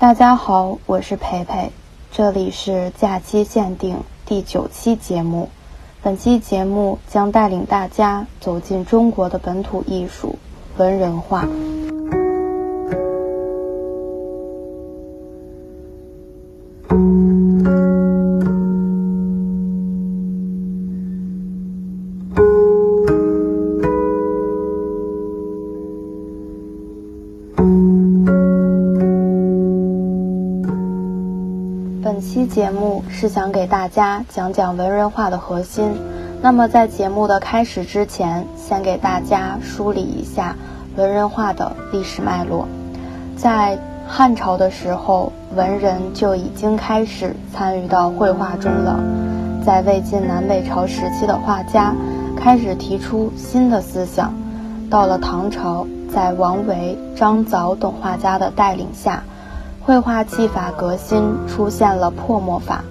大家好，我是培培，这里是假期限定第九期节目。本期节目将带领大家走进中国的本土艺术——文人画。本期节目是想给大家讲讲文人画的核心。那么在节目的开始之前，先给大家梳理一下文人画的历史脉络。在汉朝的时候，文人就已经开始参与到绘画中了。在魏晋南北朝时期的画家开始提出新的思想。到了唐朝，在王维、张藻等画家的带领下。绘画技法革新，出现了破墨法。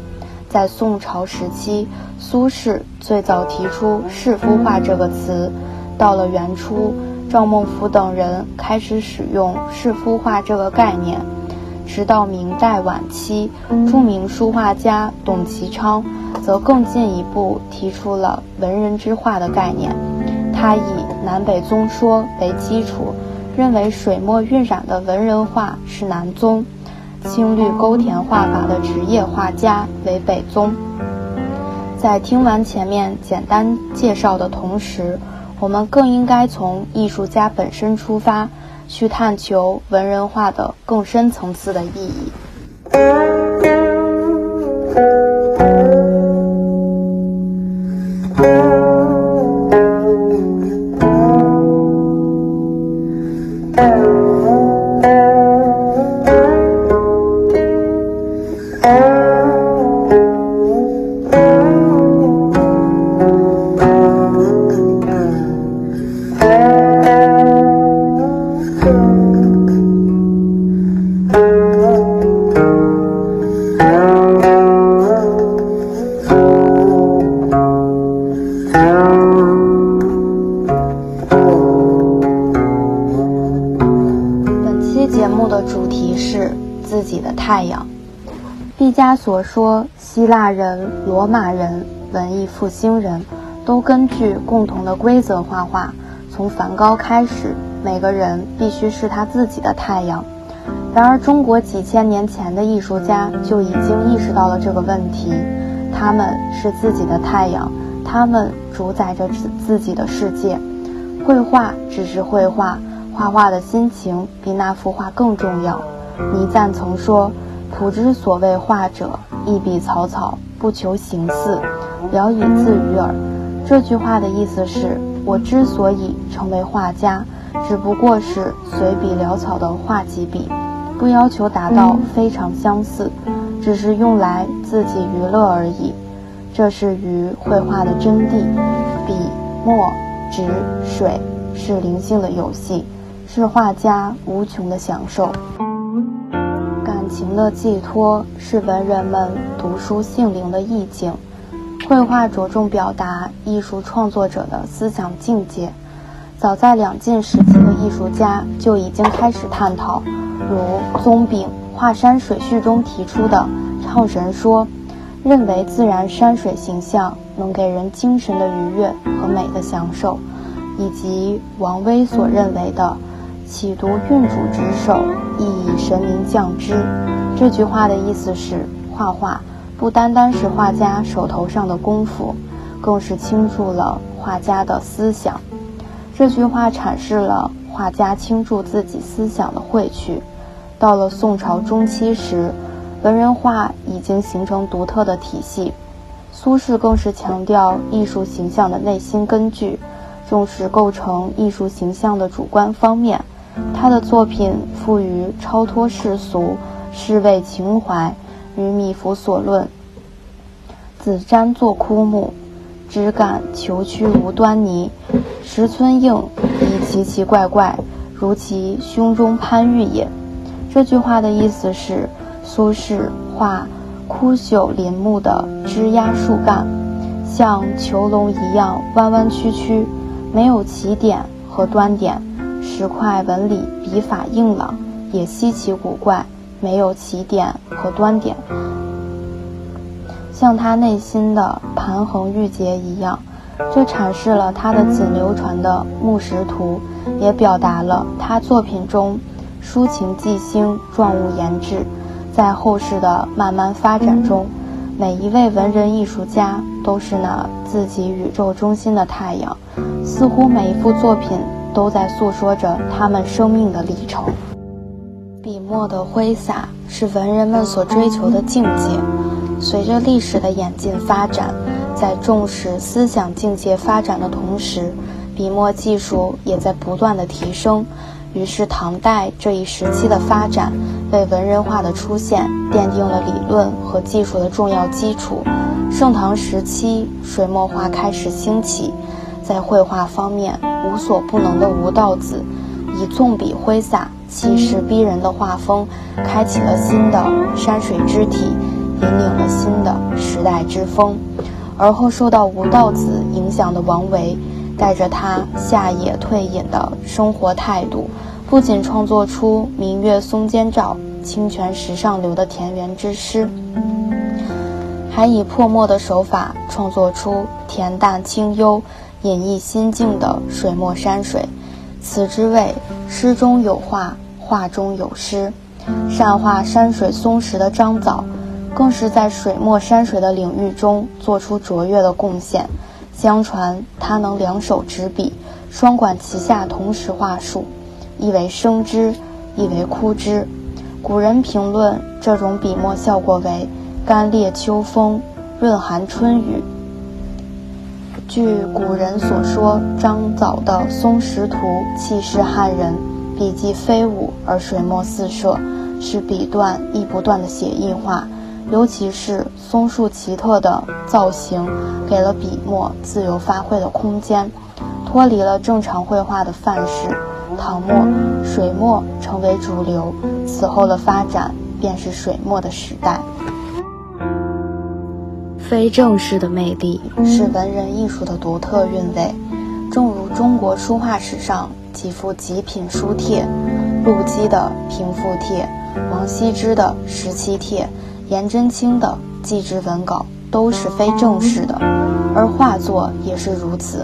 在宋朝时期，苏轼最早提出“士夫画”这个词。到了元初，赵孟頫等人开始使用“士夫画”这个概念。直到明代晚期，著名书画家董其昌则更进一步提出了“文人之画”的概念。他以南北宗说为基础，认为水墨晕染的文人画是南宗。青绿勾填画法的职业画家为北宗。在听完前面简单介绍的同时，我们更应该从艺术家本身出发，去探求文人画的更深层次的意义。太阳，毕加索说，希腊人、罗马人、文艺复兴人都根据共同的规则画画。从梵高开始，每个人必须是他自己的太阳。然而，中国几千年前的艺术家就已经意识到了这个问题：他们是自己的太阳，他们主宰着自自己的世界。绘画只是绘画，画画的心情比那幅画更重要。倪瓒曾说：“仆之所谓画者，一笔草草，不求形似，聊以自娱耳。”这句话的意思是，我之所以成为画家，只不过是随笔潦草的画几笔，不要求达到非常相似，只是用来自己娱乐而已。这是于绘画的真谛。笔、墨、纸、水是灵性的游戏，是画家无穷的享受。情的寄托是文人们读书性灵的意境。绘画着重表达艺术创作者的思想境界。早在两晋时期的艺术家就已经开始探讨，如宗炳《华山水序》中提出的“唱神说”，认为自然山水形象能给人精神的愉悦和美的享受，以及王威所认为的。启读运主之手，亦以神明降之。这句话的意思是，画画不单单是画家手头上的功夫，更是倾注了画家的思想。这句话阐释了画家倾注自己思想的汇聚。到了宋朝中期时，文人画已经形成独特的体系。苏轼更是强调艺术形象的内心根据，重视构成艺术形象的主观方面。他的作品富于超脱世俗、世味情怀，与米芾所论：“子瞻作枯木，枝干虬曲无端倪。石村应亦奇奇怪怪，如其胸中潘玉也。”这句话的意思是，苏轼画枯朽林木的枝桠树干，像囚笼一样弯弯曲曲，没有起点和端点。石块纹理笔法硬朗，也稀奇古怪，没有起点和端点，像他内心的盘横郁结一样。这阐释了他的仅流传的《木石图》，也表达了他作品中抒情寄兴、状物言志。在后世的慢慢发展中，每一位文人艺术家都是那自己宇宙中心的太阳，似乎每一幅作品都在诉说着他们生命的历程。笔墨的挥洒是文人们所追求的境界。随着历史的演进发展。在重视思想境界发展的同时，笔墨技术也在不断的提升。于是，唐代这一时期的发展，为文人画的出现奠定了理论和技术的重要基础。盛唐时期，水墨画开始兴起，在绘画方面无所不能的吴道子，以纵笔挥洒、气势逼人的画风，开启了新的山水之体，引领了新的时代之风。而后受到吴道子影响的王维，带着他下野退隐的生活态度，不仅创作出“明月松间照，清泉石上流”的田园之诗，还以泼墨的手法创作出恬淡清幽、隐逸心境的水墨山水。此之谓诗中有画，画中有诗。善画山水松石的张藻。更是在水墨山水的领域中做出卓越的贡献。相传他能两手执笔，双管齐下，同时画树，一为生之，一为枯之。古人评论这种笔墨效果为“干裂秋风，润寒春雨”。据古人所说，张藻的《松石图》气势撼人，笔迹飞舞而水墨四射，是笔断亦不断的写意画。尤其是松树奇特的造型，给了笔墨自由发挥的空间，脱离了正常绘画的范式。唐末，水墨成为主流，此后的发展便是水墨的时代。非正式的魅力是文人艺术的独特韵味，正如中国书画史上几幅极品书帖，陆机的《平复帖》，王羲之的《十七帖》。颜真卿的祭侄文稿都是非正式的，而画作也是如此。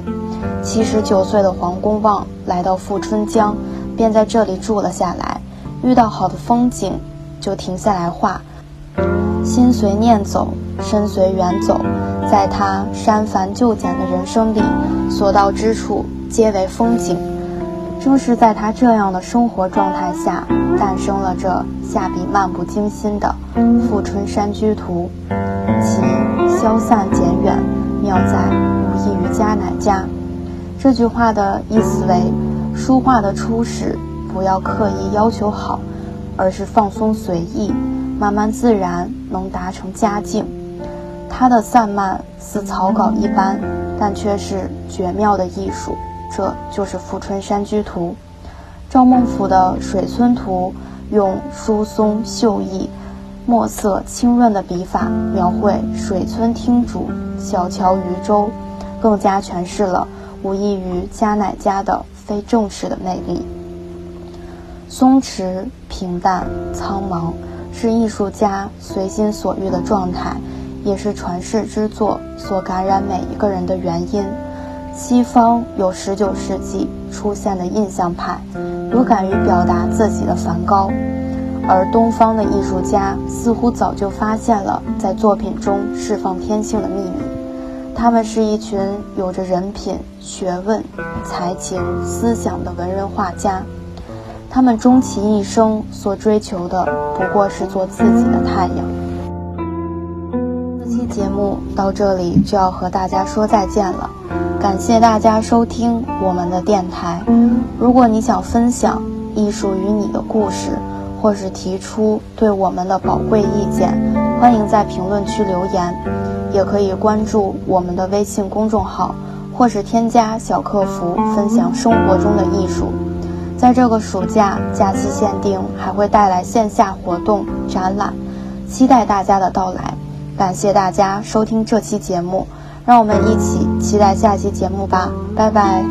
七十九岁的黄公望来到富春江，便在这里住了下来。遇到好的风景，就停下来画。心随念走，身随缘走，在他删繁就简的人生里，所到之处皆为风景。正是在他这样的生活状态下，诞生了这下笔漫不经心的《富春山居图》，其消散简远，妙在无异于家乃家。这句话的意思为：书画的初始不要刻意要求好，而是放松随意，慢慢自然能达成佳境。它的散漫似草稿一般，但却是绝妙的艺术。这就是《富春山居图》，赵孟俯的《水村图》用疏松秀逸、墨色清润的笔法描绘水村汀渚、小桥渔舟，更加诠释了无异于加乃家的非正式的魅力。松弛、平淡、苍茫，是艺术家随心所欲的状态，也是传世之作所感染每一个人的原因。西方有十九世纪出现的印象派，有敢于表达自己的梵高，而东方的艺术家似乎早就发现了在作品中释放天性的秘密。他们是一群有着人品、学问、才情、思想的文人画家，他们终其一生所追求的不过是做自己的太阳。这期节目到这里就要和大家说再见了。感谢大家收听我们的电台。如果你想分享艺术与你的故事，或是提出对我们的宝贵意见，欢迎在评论区留言，也可以关注我们的微信公众号，或是添加小客服分享生活中的艺术。在这个暑假，假期限定还会带来线下活动、展览，期待大家的到来，感谢大家收听这期节目，让我们一起期待下期节目吧，拜拜。